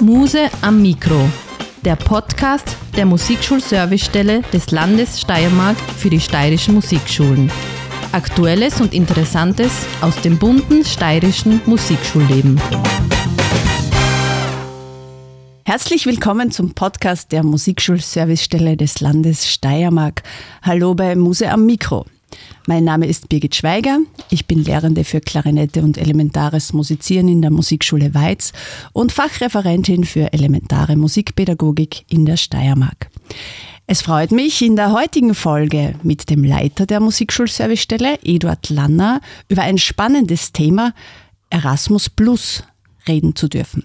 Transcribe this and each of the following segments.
Muse am Mikro, der Podcast der Musikschulservicestelle des Landes Steiermark für die steirischen Musikschulen. Aktuelles und Interessantes aus dem bunten steirischen Musikschulleben. Herzlich willkommen zum Podcast der Musikschulservicestelle des Landes Steiermark. Hallo bei Muse am Mikro. Mein Name ist Birgit Schweiger. Ich bin Lehrende für Klarinette und elementares Musizieren in der Musikschule Weiz und Fachreferentin für elementare Musikpädagogik in der Steiermark. Es freut mich, in der heutigen Folge mit dem Leiter der Musikschulservicestelle, Eduard Lanner, über ein spannendes Thema Erasmus Plus reden zu dürfen.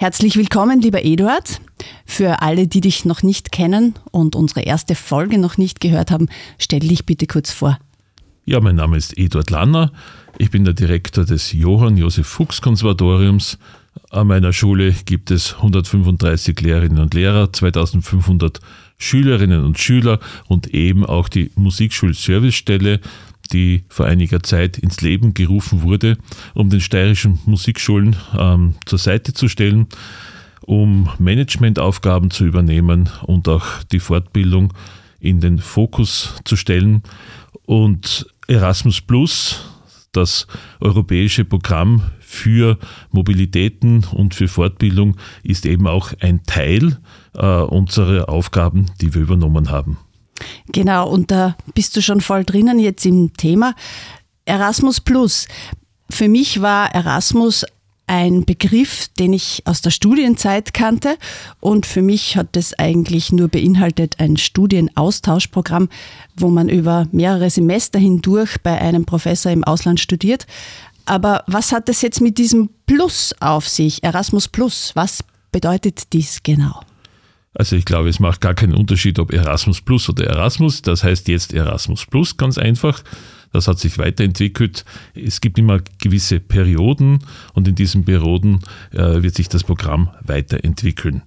Herzlich willkommen, lieber Eduard. Für alle, die dich noch nicht kennen und unsere erste Folge noch nicht gehört haben, stell dich bitte kurz vor. Ja, mein Name ist Eduard Lanner. Ich bin der Direktor des Johann Josef Fuchs Konservatoriums. An meiner Schule gibt es 135 Lehrerinnen und Lehrer, 2500 Schülerinnen und Schüler und eben auch die Musikschulservicestelle, die vor einiger Zeit ins Leben gerufen wurde, um den steirischen Musikschulen ähm, zur Seite zu stellen, um Managementaufgaben zu übernehmen und auch die Fortbildung in den Fokus zu stellen. Und Erasmus Plus, das europäische Programm für Mobilitäten und für Fortbildung, ist eben auch ein Teil äh, unserer Aufgaben, die wir übernommen haben. Genau, und da bist du schon voll drinnen jetzt im Thema. Erasmus Plus. Für mich war Erasmus ein Begriff, den ich aus der Studienzeit kannte und für mich hat es eigentlich nur beinhaltet ein Studienaustauschprogramm, wo man über mehrere Semester hindurch bei einem Professor im Ausland studiert. Aber was hat es jetzt mit diesem Plus auf sich, Erasmus Plus? Was bedeutet dies genau? Also ich glaube, es macht gar keinen Unterschied, ob Erasmus Plus oder Erasmus. Das heißt jetzt Erasmus Plus, ganz einfach. Das hat sich weiterentwickelt. Es gibt immer gewisse Perioden und in diesen Perioden äh, wird sich das Programm weiterentwickeln.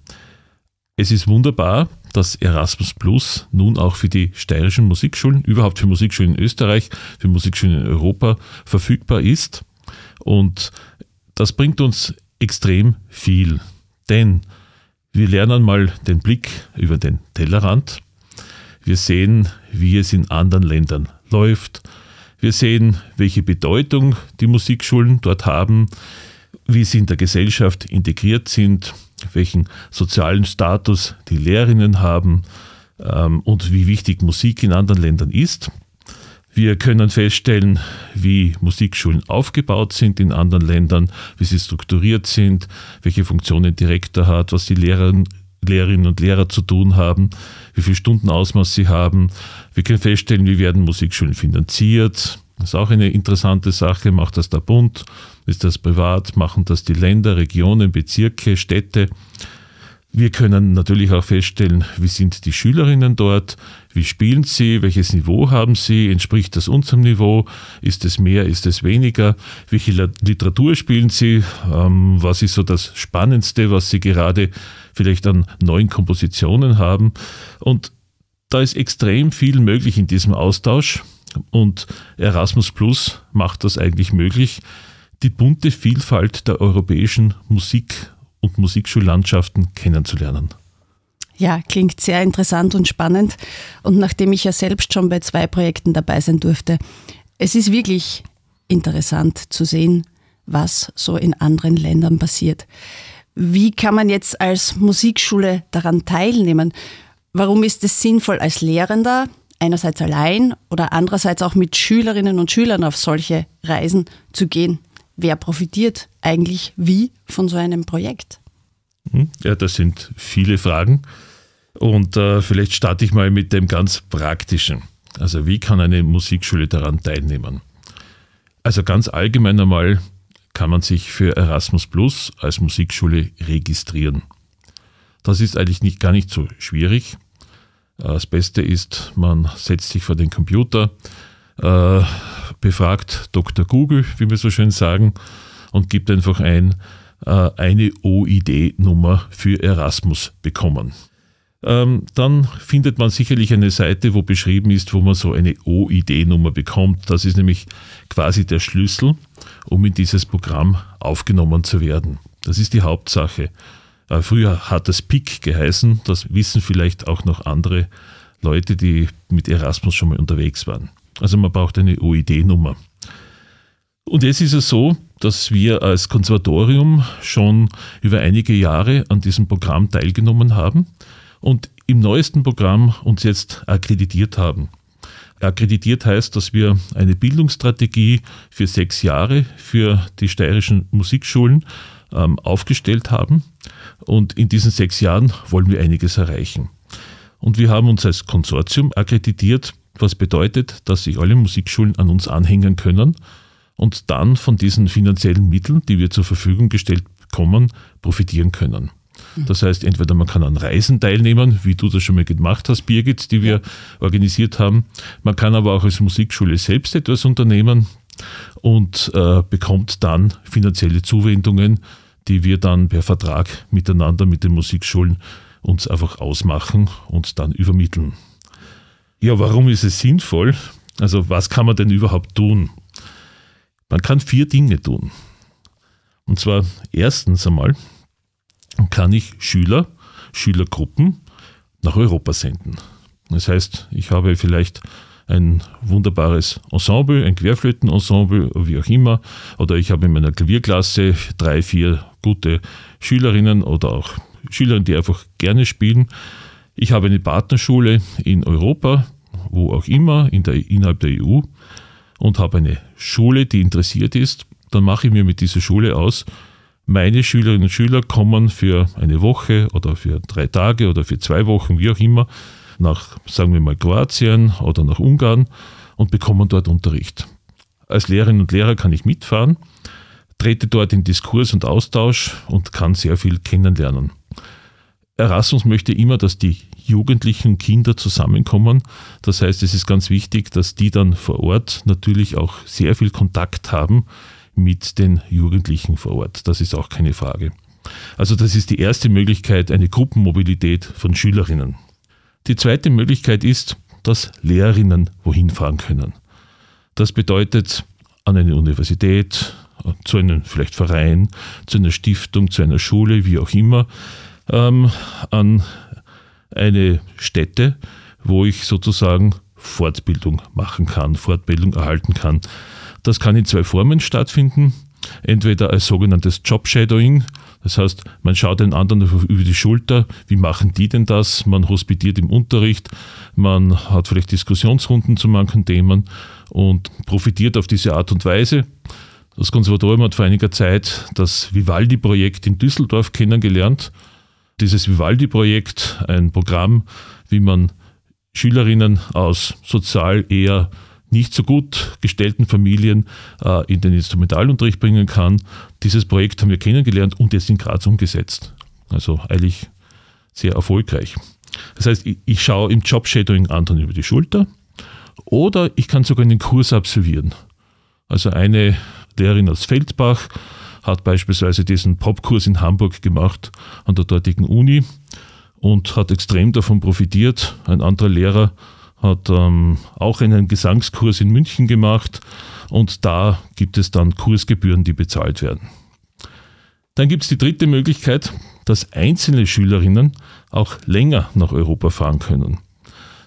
Es ist wunderbar, dass Erasmus Plus nun auch für die steirischen Musikschulen, überhaupt für Musikschulen in Österreich, für Musikschulen in Europa verfügbar ist. Und das bringt uns extrem viel. Denn wir lernen mal den Blick über den Tellerrand. Wir sehen, wie es in anderen Ländern läuft. Wir sehen, welche Bedeutung die Musikschulen dort haben, wie sie in der Gesellschaft integriert sind, welchen sozialen Status die Lehrerinnen haben ähm, und wie wichtig Musik in anderen Ländern ist. Wir können feststellen, wie Musikschulen aufgebaut sind in anderen Ländern, wie sie strukturiert sind, welche Funktionen Direktor hat, was die Lehrerinnen, Lehrerinnen und Lehrer zu tun haben, wie viel Stundenausmaß sie haben. Wir können feststellen, wie werden Musikschulen finanziert. Das ist auch eine interessante Sache. Macht das der Bund? Ist das privat? Machen das die Länder, Regionen, Bezirke, Städte? Wir können natürlich auch feststellen, wie sind die Schülerinnen dort, wie spielen sie, welches Niveau haben sie, entspricht das unserem Niveau, ist es mehr, ist es weniger, welche Literatur spielen sie, ähm, was ist so das Spannendste, was sie gerade vielleicht an neuen Kompositionen haben. Und da ist extrem viel möglich in diesem Austausch und Erasmus Plus macht das eigentlich möglich, die bunte Vielfalt der europäischen Musik und Musikschullandschaften kennenzulernen. Ja, klingt sehr interessant und spannend. Und nachdem ich ja selbst schon bei zwei Projekten dabei sein durfte, es ist wirklich interessant zu sehen, was so in anderen Ländern passiert. Wie kann man jetzt als Musikschule daran teilnehmen? Warum ist es sinnvoll, als Lehrender einerseits allein oder andererseits auch mit Schülerinnen und Schülern auf solche Reisen zu gehen? Wer profitiert eigentlich wie von so einem Projekt? Hm? Ja, das sind viele Fragen. Und äh, vielleicht starte ich mal mit dem ganz Praktischen. Also wie kann eine Musikschule daran teilnehmen? Also ganz allgemein einmal kann man sich für Erasmus Plus als Musikschule registrieren. Das ist eigentlich nicht, gar nicht so schwierig. Das Beste ist, man setzt sich vor den Computer, äh, befragt Dr. Google, wie wir so schön sagen, und gibt einfach ein, äh, eine OID-Nummer für Erasmus bekommen. Ähm, dann findet man sicherlich eine Seite, wo beschrieben ist, wo man so eine OID-Nummer bekommt. Das ist nämlich quasi der Schlüssel, um in dieses Programm aufgenommen zu werden. Das ist die Hauptsache. Äh, früher hat es PIC geheißen, das wissen vielleicht auch noch andere Leute, die mit Erasmus schon mal unterwegs waren. Also man braucht eine OID-Nummer. Und jetzt ist es so, dass wir als Konservatorium schon über einige Jahre an diesem Programm teilgenommen haben und im neuesten Programm uns jetzt akkreditiert haben. Akkreditiert heißt, dass wir eine Bildungsstrategie für sechs Jahre für die steirischen Musikschulen ähm, aufgestellt haben. Und in diesen sechs Jahren wollen wir einiges erreichen. Und wir haben uns als Konsortium akkreditiert, was bedeutet, dass sich alle Musikschulen an uns anhängen können und dann von diesen finanziellen Mitteln, die wir zur Verfügung gestellt bekommen, profitieren können. Das heißt, entweder man kann an Reisen teilnehmen, wie du das schon mal gemacht hast, Birgit, die wir organisiert haben. Man kann aber auch als Musikschule selbst etwas unternehmen und äh, bekommt dann finanzielle Zuwendungen, die wir dann per Vertrag miteinander mit den Musikschulen uns einfach ausmachen und dann übermitteln. Ja, warum ist es sinnvoll? Also was kann man denn überhaupt tun? Man kann vier Dinge tun. Und zwar erstens einmal kann ich Schüler, Schülergruppen nach Europa senden. Das heißt, ich habe vielleicht ein wunderbares Ensemble, ein Querflötenensemble, wie auch immer, oder ich habe in meiner Klavierklasse drei, vier gute Schülerinnen oder auch Schüler, die einfach gerne spielen. Ich habe eine Partnerschule in Europa, wo auch immer, in der, innerhalb der EU und habe eine Schule, die interessiert ist. Dann mache ich mir mit dieser Schule aus, meine Schülerinnen und Schüler kommen für eine Woche oder für drei Tage oder für zwei Wochen, wie auch immer, nach, sagen wir mal, Kroatien oder nach Ungarn und bekommen dort Unterricht. Als Lehrerin und Lehrer kann ich mitfahren, trete dort in Diskurs und Austausch und kann sehr viel kennenlernen. Erasmus möchte immer, dass die Jugendlichen Kinder zusammenkommen. Das heißt, es ist ganz wichtig, dass die dann vor Ort natürlich auch sehr viel Kontakt haben mit den Jugendlichen vor Ort. Das ist auch keine Frage. Also das ist die erste Möglichkeit, eine Gruppenmobilität von Schülerinnen. Die zweite Möglichkeit ist, dass Lehrerinnen wohin fahren können. Das bedeutet an eine Universität, zu einem vielleicht Verein, zu einer Stiftung, zu einer Schule, wie auch immer, ähm, an eine Stätte, wo ich sozusagen Fortbildung machen kann, Fortbildung erhalten kann. Das kann in zwei Formen stattfinden. Entweder als sogenanntes Job-Shadowing, das heißt, man schaut den anderen über die Schulter, wie machen die denn das? Man hospitiert im Unterricht, man hat vielleicht Diskussionsrunden zu manchen Themen und profitiert auf diese Art und Weise. Das Konservatorium hat vor einiger Zeit das Vivaldi-Projekt in Düsseldorf kennengelernt dieses Vivaldi-Projekt, ein Programm, wie man Schülerinnen aus sozial eher nicht so gut gestellten Familien äh, in den Instrumentalunterricht bringen kann. Dieses Projekt haben wir kennengelernt und jetzt in Graz umgesetzt. Also eigentlich sehr erfolgreich. Das heißt, ich, ich schaue im Job-Shadowing anderen über die Schulter oder ich kann sogar einen Kurs absolvieren. Also eine Lehrerin aus Feldbach hat beispielsweise diesen Popkurs in Hamburg gemacht an der dortigen Uni und hat extrem davon profitiert. Ein anderer Lehrer hat ähm, auch einen Gesangskurs in München gemacht und da gibt es dann Kursgebühren, die bezahlt werden. Dann gibt es die dritte Möglichkeit, dass einzelne Schülerinnen auch länger nach Europa fahren können.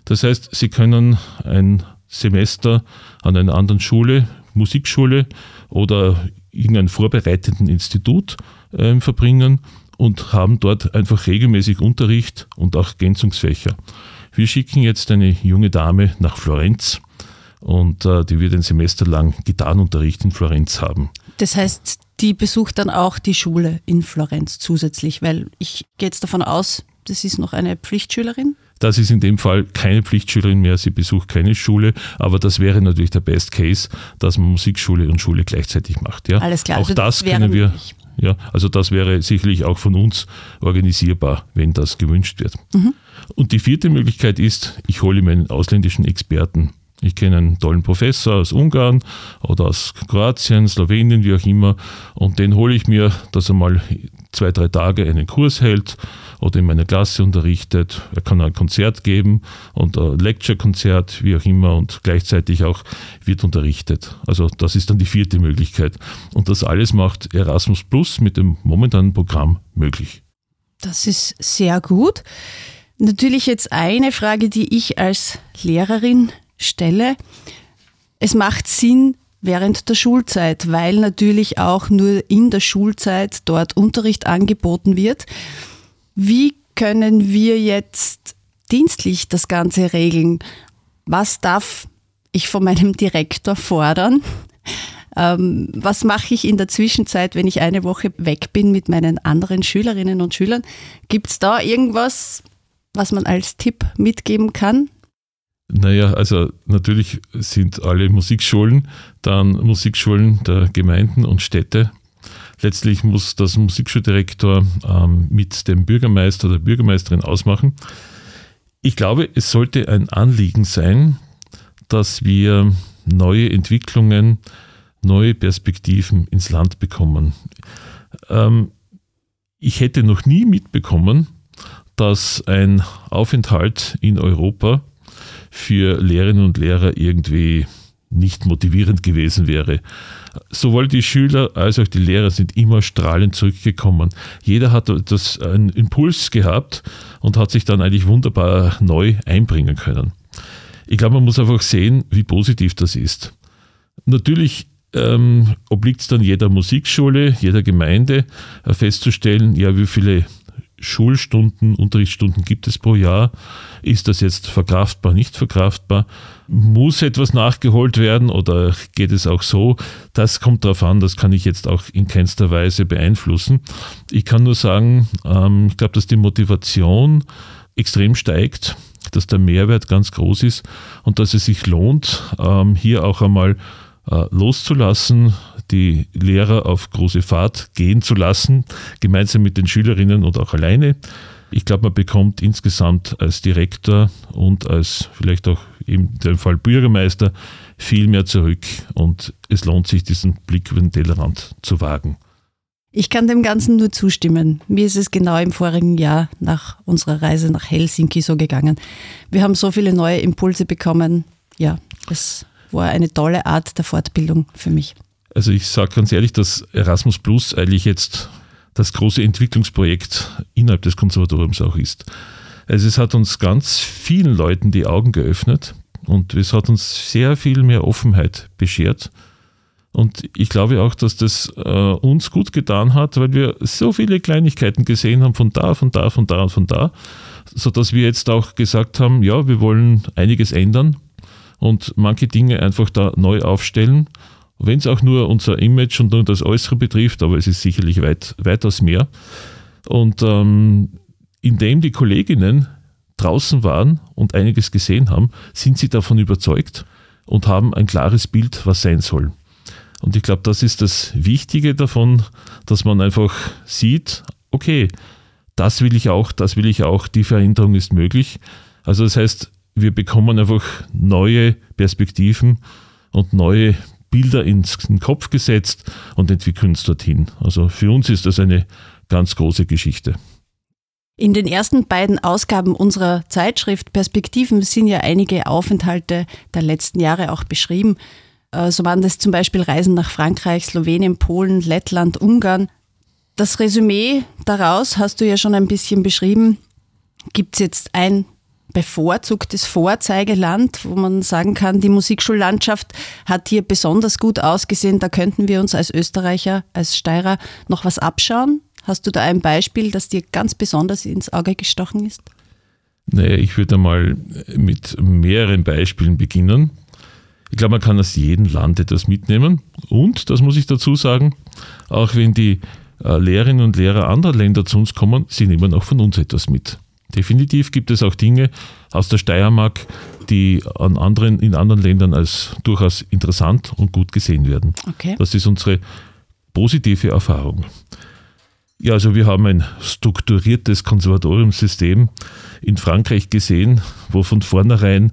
Das heißt, sie können ein Semester an einer anderen Schule, Musikschule oder irgendeinem vorbereitenden Institut äh, verbringen und haben dort einfach regelmäßig Unterricht und auch Ergänzungsfächer. Wir schicken jetzt eine junge Dame nach Florenz und äh, die wird ein Semester lang Gitarrenunterricht in Florenz haben. Das heißt, die besucht dann auch die Schule in Florenz zusätzlich, weil ich gehe jetzt davon aus, das ist noch eine Pflichtschülerin? Das ist in dem Fall keine Pflichtschülerin mehr, sie besucht keine Schule, aber das wäre natürlich der Best Case, dass man Musikschule und Schule gleichzeitig macht. Ja? Alles klar. Auch also das, das können wir. Ja, also das wäre sicherlich auch von uns organisierbar, wenn das gewünscht wird. Mhm. Und die vierte Möglichkeit ist, ich hole mir einen ausländischen Experten. Ich kenne einen tollen Professor aus Ungarn oder aus Kroatien, Slowenien, wie auch immer, und den hole ich mir, dass er mal zwei, drei Tage einen Kurs hält oder in meiner Klasse unterrichtet. Er kann ein Konzert geben und ein Lecture-Konzert, wie auch immer, und gleichzeitig auch wird unterrichtet. Also das ist dann die vierte Möglichkeit. Und das alles macht Erasmus Plus mit dem momentanen Programm möglich. Das ist sehr gut. Natürlich jetzt eine Frage, die ich als Lehrerin stelle. Es macht Sinn während der Schulzeit, weil natürlich auch nur in der Schulzeit dort Unterricht angeboten wird. Wie können wir jetzt dienstlich das Ganze regeln? Was darf ich von meinem Direktor fordern? Ähm, was mache ich in der Zwischenzeit, wenn ich eine Woche weg bin mit meinen anderen Schülerinnen und Schülern? Gibt es da irgendwas, was man als Tipp mitgeben kann? Naja, also natürlich sind alle Musikschulen dann Musikschulen der Gemeinden und Städte. Letztlich muss das Musikschuldirektor ähm, mit dem Bürgermeister oder Bürgermeisterin ausmachen. Ich glaube, es sollte ein Anliegen sein, dass wir neue Entwicklungen, neue Perspektiven ins Land bekommen. Ähm, ich hätte noch nie mitbekommen, dass ein Aufenthalt in Europa für Lehrerinnen und Lehrer irgendwie nicht motivierend gewesen wäre. Sowohl die Schüler als auch die Lehrer sind immer strahlend zurückgekommen. Jeder hat das einen Impuls gehabt und hat sich dann eigentlich wunderbar neu einbringen können. Ich glaube, man muss einfach sehen, wie positiv das ist. Natürlich ähm, obliegt es dann jeder Musikschule, jeder Gemeinde äh, festzustellen, ja, wie viele Schulstunden, Unterrichtsstunden gibt es pro Jahr? Ist das jetzt verkraftbar, nicht verkraftbar? Muss etwas nachgeholt werden oder geht es auch so? Das kommt darauf an, das kann ich jetzt auch in keinster Weise beeinflussen. Ich kann nur sagen, ähm, ich glaube, dass die Motivation extrem steigt, dass der Mehrwert ganz groß ist und dass es sich lohnt, ähm, hier auch einmal loszulassen, die Lehrer auf große Fahrt gehen zu lassen, gemeinsam mit den Schülerinnen und auch alleine. Ich glaube, man bekommt insgesamt als Direktor und als vielleicht auch in dem Fall Bürgermeister viel mehr zurück und es lohnt sich, diesen Blick über den Tellerrand zu wagen. Ich kann dem Ganzen nur zustimmen. Mir ist es genau im vorigen Jahr nach unserer Reise nach Helsinki so gegangen. Wir haben so viele neue Impulse bekommen. Ja, es war eine tolle Art der Fortbildung für mich. Also ich sage ganz ehrlich, dass Erasmus Plus eigentlich jetzt das große Entwicklungsprojekt innerhalb des Konservatoriums auch ist. Also es hat uns ganz vielen Leuten die Augen geöffnet und es hat uns sehr viel mehr Offenheit beschert. Und ich glaube auch, dass das äh, uns gut getan hat, weil wir so viele Kleinigkeiten gesehen haben von da, von da, von da und von da, sodass wir jetzt auch gesagt haben, ja, wir wollen einiges ändern und manche Dinge einfach da neu aufstellen wenn es auch nur unser Image und nur das Äußere betrifft, aber es ist sicherlich weit, weitaus mehr. Und ähm, indem die Kolleginnen draußen waren und einiges gesehen haben, sind sie davon überzeugt und haben ein klares Bild, was sein soll. Und ich glaube, das ist das Wichtige davon, dass man einfach sieht, okay, das will ich auch, das will ich auch, die Veränderung ist möglich. Also das heißt, wir bekommen einfach neue Perspektiven und neue Bilder ins in den Kopf gesetzt und entwickeln uns dorthin. Also für uns ist das eine ganz große Geschichte. In den ersten beiden Ausgaben unserer Zeitschrift Perspektiven sind ja einige Aufenthalte der letzten Jahre auch beschrieben. Äh, so waren das zum Beispiel Reisen nach Frankreich, Slowenien, Polen, Lettland, Ungarn. Das Resümee daraus hast du ja schon ein bisschen beschrieben. Gibt es jetzt ein bevorzugtes Vorzeigeland, wo man sagen kann, die Musikschullandschaft hat hier besonders gut ausgesehen. Da könnten wir uns als Österreicher, als Steirer noch was abschauen. Hast du da ein Beispiel, das dir ganz besonders ins Auge gestochen ist? Naja, ich würde mal mit mehreren Beispielen beginnen. Ich glaube, man kann aus jedem Land etwas mitnehmen. Und, das muss ich dazu sagen, auch wenn die äh, Lehrerinnen und Lehrer anderer Länder zu uns kommen, sie nehmen auch von uns etwas mit. Definitiv gibt es auch Dinge aus der Steiermark, die an anderen, in anderen Ländern als durchaus interessant und gut gesehen werden. Okay. Das ist unsere positive Erfahrung. Ja, also wir haben ein strukturiertes Konservatoriumssystem in Frankreich gesehen, wo von vornherein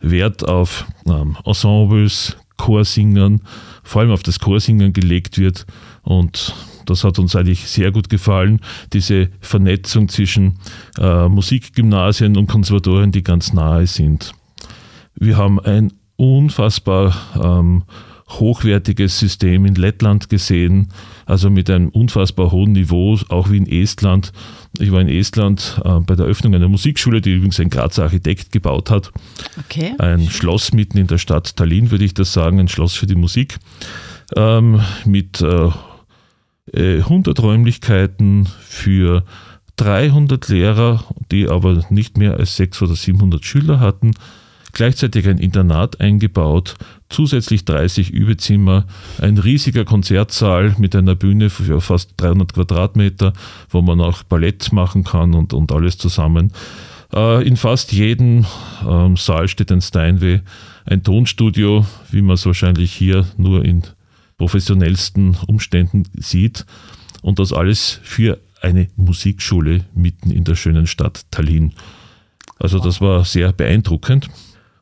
Wert auf ähm, Ensembles, Chorsingern, vor allem auf das Chorsingen gelegt wird und das hat uns eigentlich sehr gut gefallen, diese Vernetzung zwischen äh, Musikgymnasien und Konservatorien, die ganz nahe sind. Wir haben ein unfassbar ähm, hochwertiges System in Lettland gesehen, also mit einem unfassbar hohen Niveau, auch wie in Estland. Ich war in Estland äh, bei der Öffnung einer Musikschule, die übrigens ein Grazer Architekt gebaut hat. Okay. Ein Schloss mitten in der Stadt Tallinn, würde ich das sagen, ein Schloss für die Musik. Ähm, mit äh, 100 äh, Räumlichkeiten für 300 Lehrer, die aber nicht mehr als 600 oder 700 Schüler hatten gleichzeitig ein Internat eingebaut, zusätzlich 30 Übezimmer, ein riesiger Konzertsaal mit einer Bühne für fast 300 Quadratmeter, wo man auch Ballett machen kann und, und alles zusammen. Äh, in fast jedem ähm, Saal steht ein Steinway, ein Tonstudio, wie man es wahrscheinlich hier nur in professionellsten Umständen sieht. Und das alles für eine Musikschule mitten in der schönen Stadt Tallinn. Also das war sehr beeindruckend.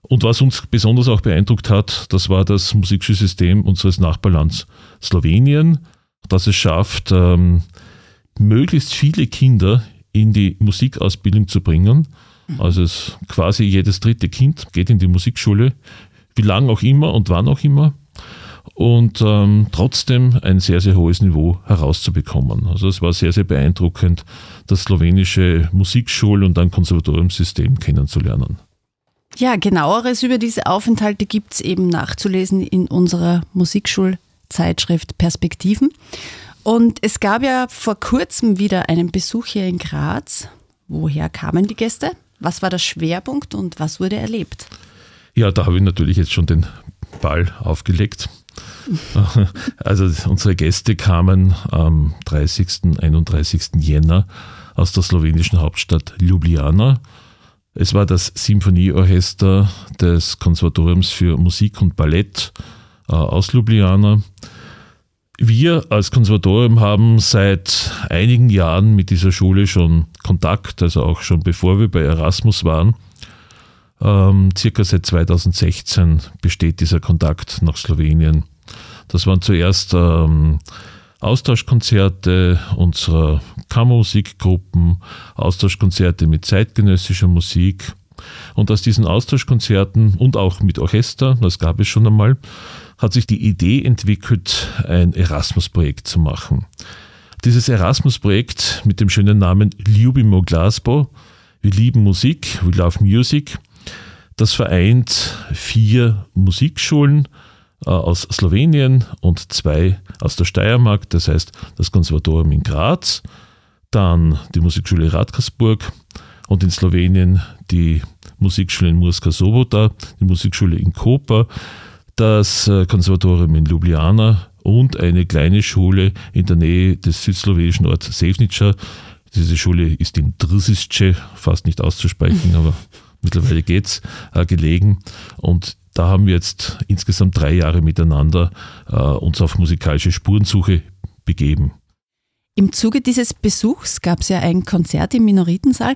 Und was uns besonders auch beeindruckt hat, das war das Musikschulsystem unseres Nachbarlands Slowenien, das es schafft, ähm, möglichst viele Kinder in die Musikausbildung zu bringen. Also es, quasi jedes dritte Kind geht in die Musikschule, wie lange auch immer und wann auch immer. Und ähm, trotzdem ein sehr, sehr hohes Niveau herauszubekommen. Also es war sehr, sehr beeindruckend, das slowenische Musikschul- und dann Konservatoriumssystem kennenzulernen. Ja, genaueres über diese Aufenthalte gibt es eben nachzulesen in unserer Musikschulzeitschrift Perspektiven. Und es gab ja vor kurzem wieder einen Besuch hier in Graz. Woher kamen die Gäste? Was war der Schwerpunkt und was wurde erlebt? Ja, da habe ich natürlich jetzt schon den Ball aufgelegt. Also unsere Gäste kamen am 30. 31. Jänner aus der slowenischen Hauptstadt Ljubljana es war das Symphonieorchester des Konservatoriums für Musik und Ballett äh, aus Ljubljana. Wir als Konservatorium haben seit einigen Jahren mit dieser Schule schon Kontakt, also auch schon bevor wir bei Erasmus waren. Ähm, circa seit 2016 besteht dieser Kontakt nach Slowenien. Das waren zuerst ähm, Austauschkonzerte unserer Kammermusikgruppen, Austauschkonzerte mit zeitgenössischer Musik. Und aus diesen Austauschkonzerten und auch mit Orchester, das gab es schon einmal, hat sich die Idee entwickelt, ein Erasmus-Projekt zu machen. Dieses Erasmus-Projekt mit dem schönen Namen Ljubimo Glasbo, wir lieben Musik, we love music, das vereint vier Musikschulen, aus Slowenien und zwei aus der Steiermark, das heißt das Konservatorium in Graz, dann die Musikschule Radkersburg und in Slowenien die Musikschule in Murska Sobota, die Musikschule in Koper, das äh, Konservatorium in Ljubljana und eine kleine Schule in der Nähe des südslowenischen Orts Sevnica. Diese Schule ist in Drzisce, fast nicht auszusprechen, aber mittlerweile geht's, äh, gelegen. Und da haben wir jetzt insgesamt drei Jahre miteinander äh, uns auf musikalische Spurensuche begeben. Im Zuge dieses Besuchs gab es ja ein Konzert im Minoritensaal.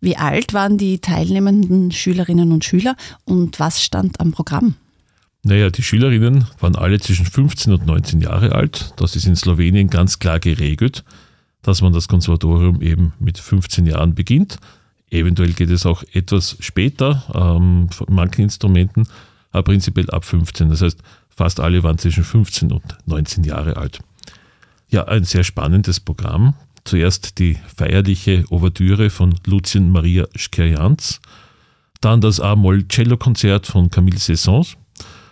Wie alt waren die teilnehmenden Schülerinnen und Schüler und was stand am Programm? Naja, die Schülerinnen waren alle zwischen 15 und 19 Jahre alt. Das ist in Slowenien ganz klar geregelt, dass man das Konservatorium eben mit 15 Jahren beginnt. Eventuell geht es auch etwas später ähm, manchen Instrumenten, aber prinzipiell ab 15. Das heißt, fast alle waren zwischen 15 und 19 Jahre alt. Ja, ein sehr spannendes Programm. Zuerst die feierliche Ouvertüre von Lucien Maria Schkerjans, dann das A-Moll-Cello-Konzert von Camille Saisons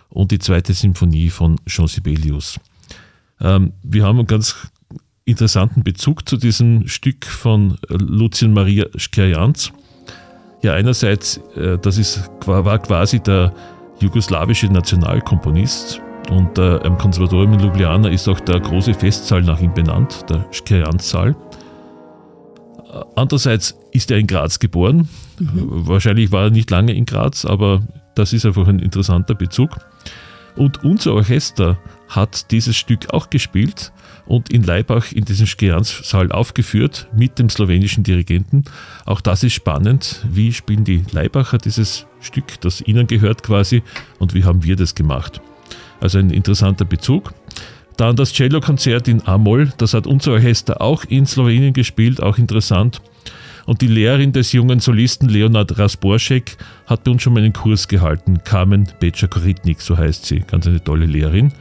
und die zweite Symphonie von Jean Sibelius. Ähm, wir haben ganz interessanten Bezug zu diesem Stück von äh, Lucien Maria Skjerjans. Ja, einerseits, äh, das ist, war quasi der jugoslawische Nationalkomponist und äh, im Konservatorium in Ljubljana ist auch der große Festsaal nach ihm benannt, der Skjerjans-Saal. Andererseits ist er in Graz geboren. Mhm. Wahrscheinlich war er nicht lange in Graz, aber das ist einfach ein interessanter Bezug. Und unser Orchester hat dieses Stück auch gespielt und in Leibach in diesem Skjanzsaal aufgeführt mit dem slowenischen Dirigenten. Auch das ist spannend. Wie spielen die Leibacher dieses Stück, das ihnen gehört quasi, und wie haben wir das gemacht? Also ein interessanter Bezug. Dann das Cello-Konzert in Amol, das hat unser Orchester auch in Slowenien gespielt, auch interessant. Und die Lehrerin des jungen Solisten Leonard Rasborschek hat bei uns schon mal einen Kurs gehalten. Carmen Becher-Koritnik, so heißt sie. Ganz eine tolle Lehrerin.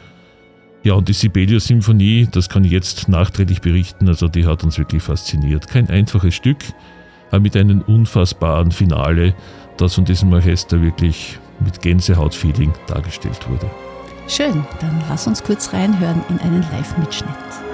Ja, und die Sibelius-Symphonie, das kann ich jetzt nachträglich berichten, also die hat uns wirklich fasziniert. Kein einfaches Stück, aber mit einem unfassbaren Finale, das von diesem Orchester wirklich mit Gänsehaut-Feeling dargestellt wurde. Schön, dann lass uns kurz reinhören in einen Live-Mitschnitt.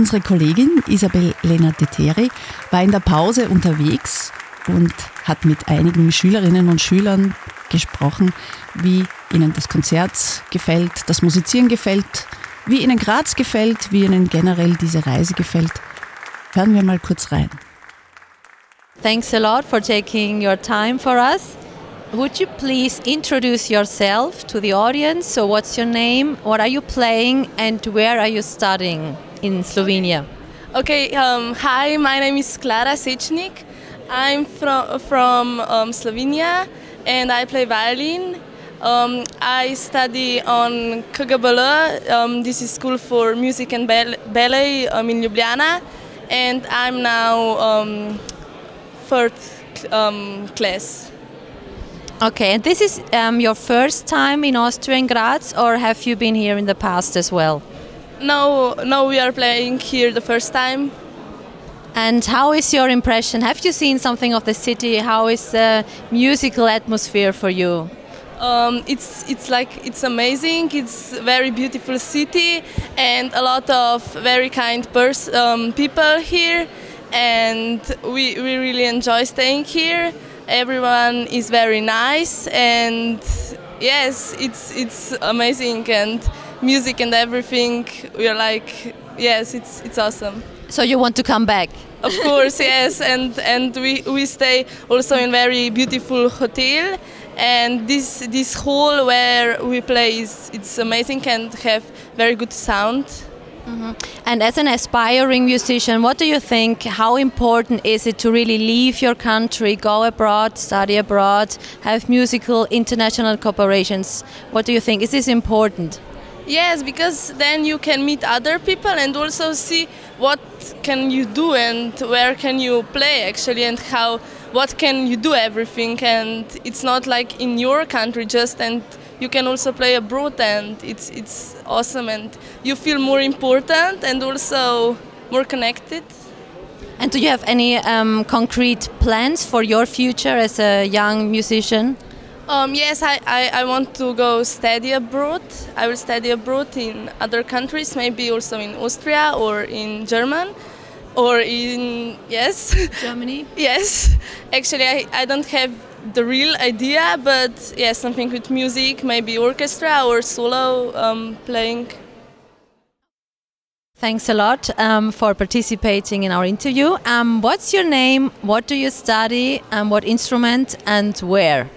Unsere Kollegin Isabel Lena Teteri war in der Pause unterwegs und hat mit einigen Schülerinnen und Schülern gesprochen, wie ihnen das Konzert gefällt, das Musizieren gefällt, wie ihnen Graz gefällt, wie ihnen generell diese Reise gefällt. Hören wir mal kurz rein. Thanks a lot for taking your time for us. Would you please introduce yourself to the audience? So, what's your name? What are you playing? And where are you studying in Slovenia? Okay, um, hi, my name is Klara Sechnik. I'm from, from um, Slovenia and I play violin. Um, I study on KGBL, um, this is School for Music and Ballet um, in Ljubljana, and I'm now um, third um, class. Okay, and this is um, your first time in Austria in Graz, or have you been here in the past as well? No, no, we are playing here the first time. And how is your impression? Have you seen something of the city? How is the musical atmosphere for you? Um, it's it's like it's amazing. It's a very beautiful city and a lot of very kind pers- um, people here, and we we really enjoy staying here everyone is very nice and yes it's it's amazing and music and everything we're like yes it's it's awesome so you want to come back of course yes and and we we stay also in very beautiful hotel and this this hall where we play is it's amazing and have very good sound Mm-hmm. And as an aspiring musician, what do you think? How important is it to really leave your country, go abroad, study abroad, have musical international cooperations? What do you think? Is this important? Yes, because then you can meet other people and also see what can you do and where can you play actually and how what can you do everything. And it's not like in your country just and you can also play abroad and it's it's awesome and you feel more important and also more connected. And do you have any um, concrete plans for your future as a young musician um, yes I, I, I, want to go study abroad i will study abroad in other countries maybe also in austria or in german or in yes germany yes actually I, I don't have the real idea, but yeah, something with music, maybe orchestra or solo um, playing. Thanks a lot um, for participating in our interview. Um, what's your name? What do you study? And what instrument and where?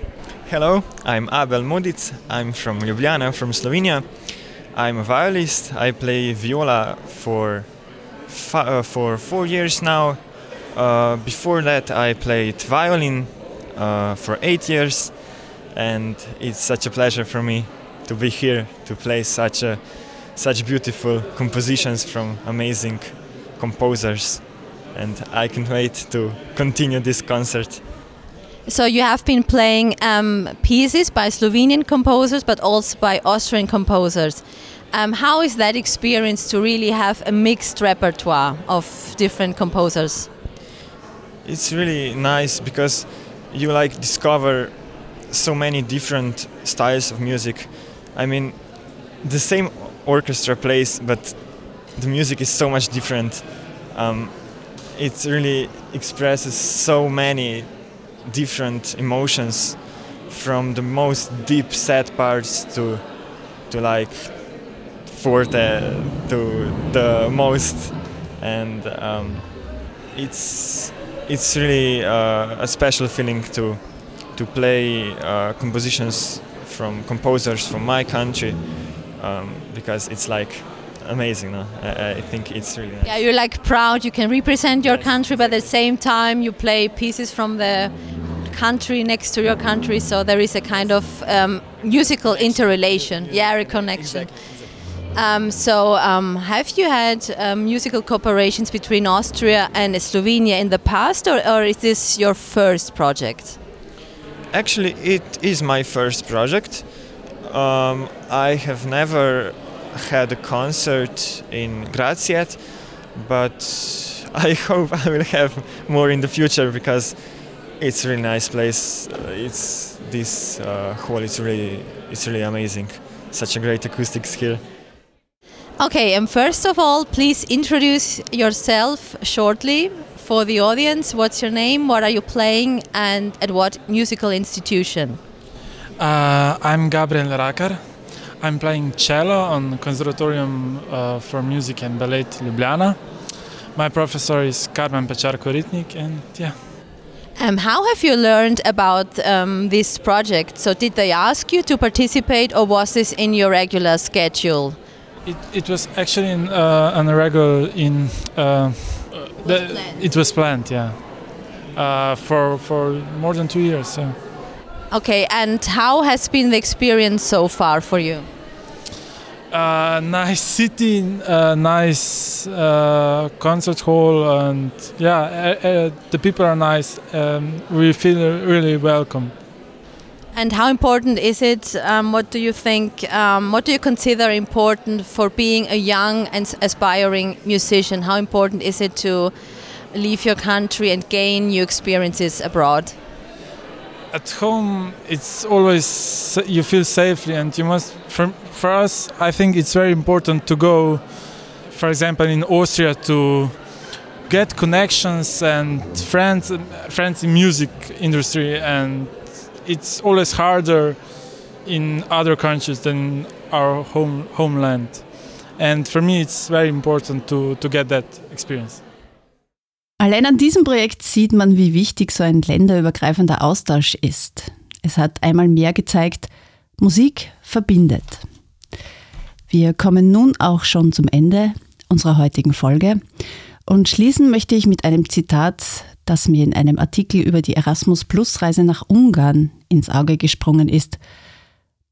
Hello, I'm Abel Modic. I'm from Ljubljana, from Slovenia. I'm a violist. I play viola for uh, for four years now. Uh, before that, I played violin uh, for eight years, and it's such a pleasure for me to be here to play such a such beautiful compositions from amazing composers, and I can't wait to continue this concert. So you have been playing um, pieces by Slovenian composers, but also by Austrian composers. Um, how is that experience to really have a mixed repertoire of different composers? It's really nice because you like discover so many different styles of music. I mean, the same orchestra plays, but the music is so much different. Um, it really expresses so many different emotions, from the most deep, sad parts to to like forte to the most, and um, it's it's really uh, a special feeling to to play uh, compositions from composers from my country um, because it's like amazing. No? I, I, think it's really nice. yeah. You're like proud. You can represent your country, but at the same time you play pieces from the country next to your country. So there is a kind of um, musical interrelation. Yeah, a connection. Exactly. Um, so, um, have you had um, musical cooperations between Austria and Slovenia in the past, or, or, is this your first project? Actually, it is my first project. Um, I have never had a concert in Graz yet, but I hope I will have more in the future because it's a really nice place. Uh, it's this uh, hall is really it's really amazing. Such a great acoustics here. Okay, and first of all, please introduce yourself shortly for the audience. What's your name? What are you playing? And at what musical institution? Uh, I'm Gabriel Rakar. I'm playing cello on Conservatorium uh, for Music and Ballet Ljubljana. My professor is Carmen Pečar-Koritnik, and yeah. Um, how have you learned about um, this project? So, did they ask you to participate, or was this in your regular schedule? It, it was actually in, uh, on a regular in. Uh, the, it was planned, yeah, uh, for for more than two years. So. Okay, and how has been the experience so far for you? Uh, nice city, uh, nice uh, concert hall, and yeah, uh, uh, the people are nice. Um, we feel really welcome. And how important is it? Um, what do you think? Um, what do you consider important for being a young and aspiring musician? How important is it to leave your country and gain new experiences abroad? At home, it's always you feel safely, and you must. For, for us, I think it's very important to go, for example, in Austria to get connections and friends, friends in music industry, and it's always harder in other countries than our home homeland. And for me, it's very important to, to get that experience. Allein an diesem Projekt sieht man, wie wichtig so ein länderübergreifender Austausch ist. Es hat einmal mehr gezeigt, Musik verbindet. Wir kommen nun auch schon zum Ende unserer heutigen Folge und schließen möchte ich mit einem Zitat, das mir in einem Artikel über die Erasmus Plus Reise nach Ungarn ins Auge gesprungen ist.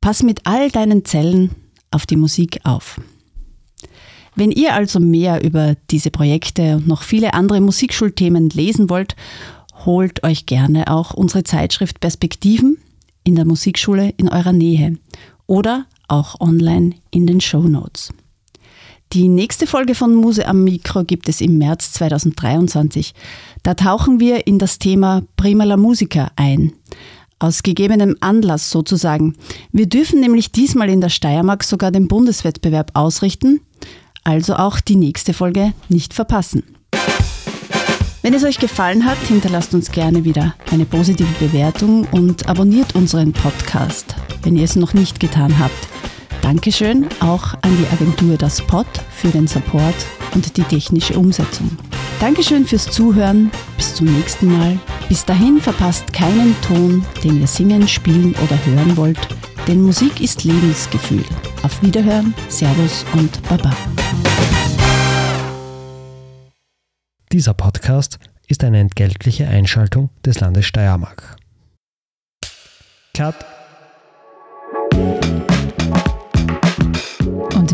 Pass mit all deinen Zellen auf die Musik auf. Wenn ihr also mehr über diese Projekte und noch viele andere Musikschulthemen lesen wollt, holt euch gerne auch unsere Zeitschrift Perspektiven in der Musikschule in eurer Nähe oder auch online in den Show Notes. Die nächste Folge von Muse am Mikro gibt es im März 2023. Da tauchen wir in das Thema Prima la Musica ein. Aus gegebenem Anlass sozusagen. Wir dürfen nämlich diesmal in der Steiermark sogar den Bundeswettbewerb ausrichten, also auch die nächste Folge nicht verpassen. Wenn es euch gefallen hat, hinterlasst uns gerne wieder eine positive Bewertung und abonniert unseren Podcast, wenn ihr es noch nicht getan habt. Dankeschön auch an die Agentur Das Pod für den Support und die technische Umsetzung. Dankeschön fürs Zuhören. Bis zum nächsten Mal. Bis dahin verpasst keinen Ton, den ihr singen, spielen oder hören wollt, denn Musik ist Lebensgefühl. Auf Wiederhören, Servus und Baba. Dieser Podcast ist eine entgeltliche Einschaltung des Landes Steiermark. Cut.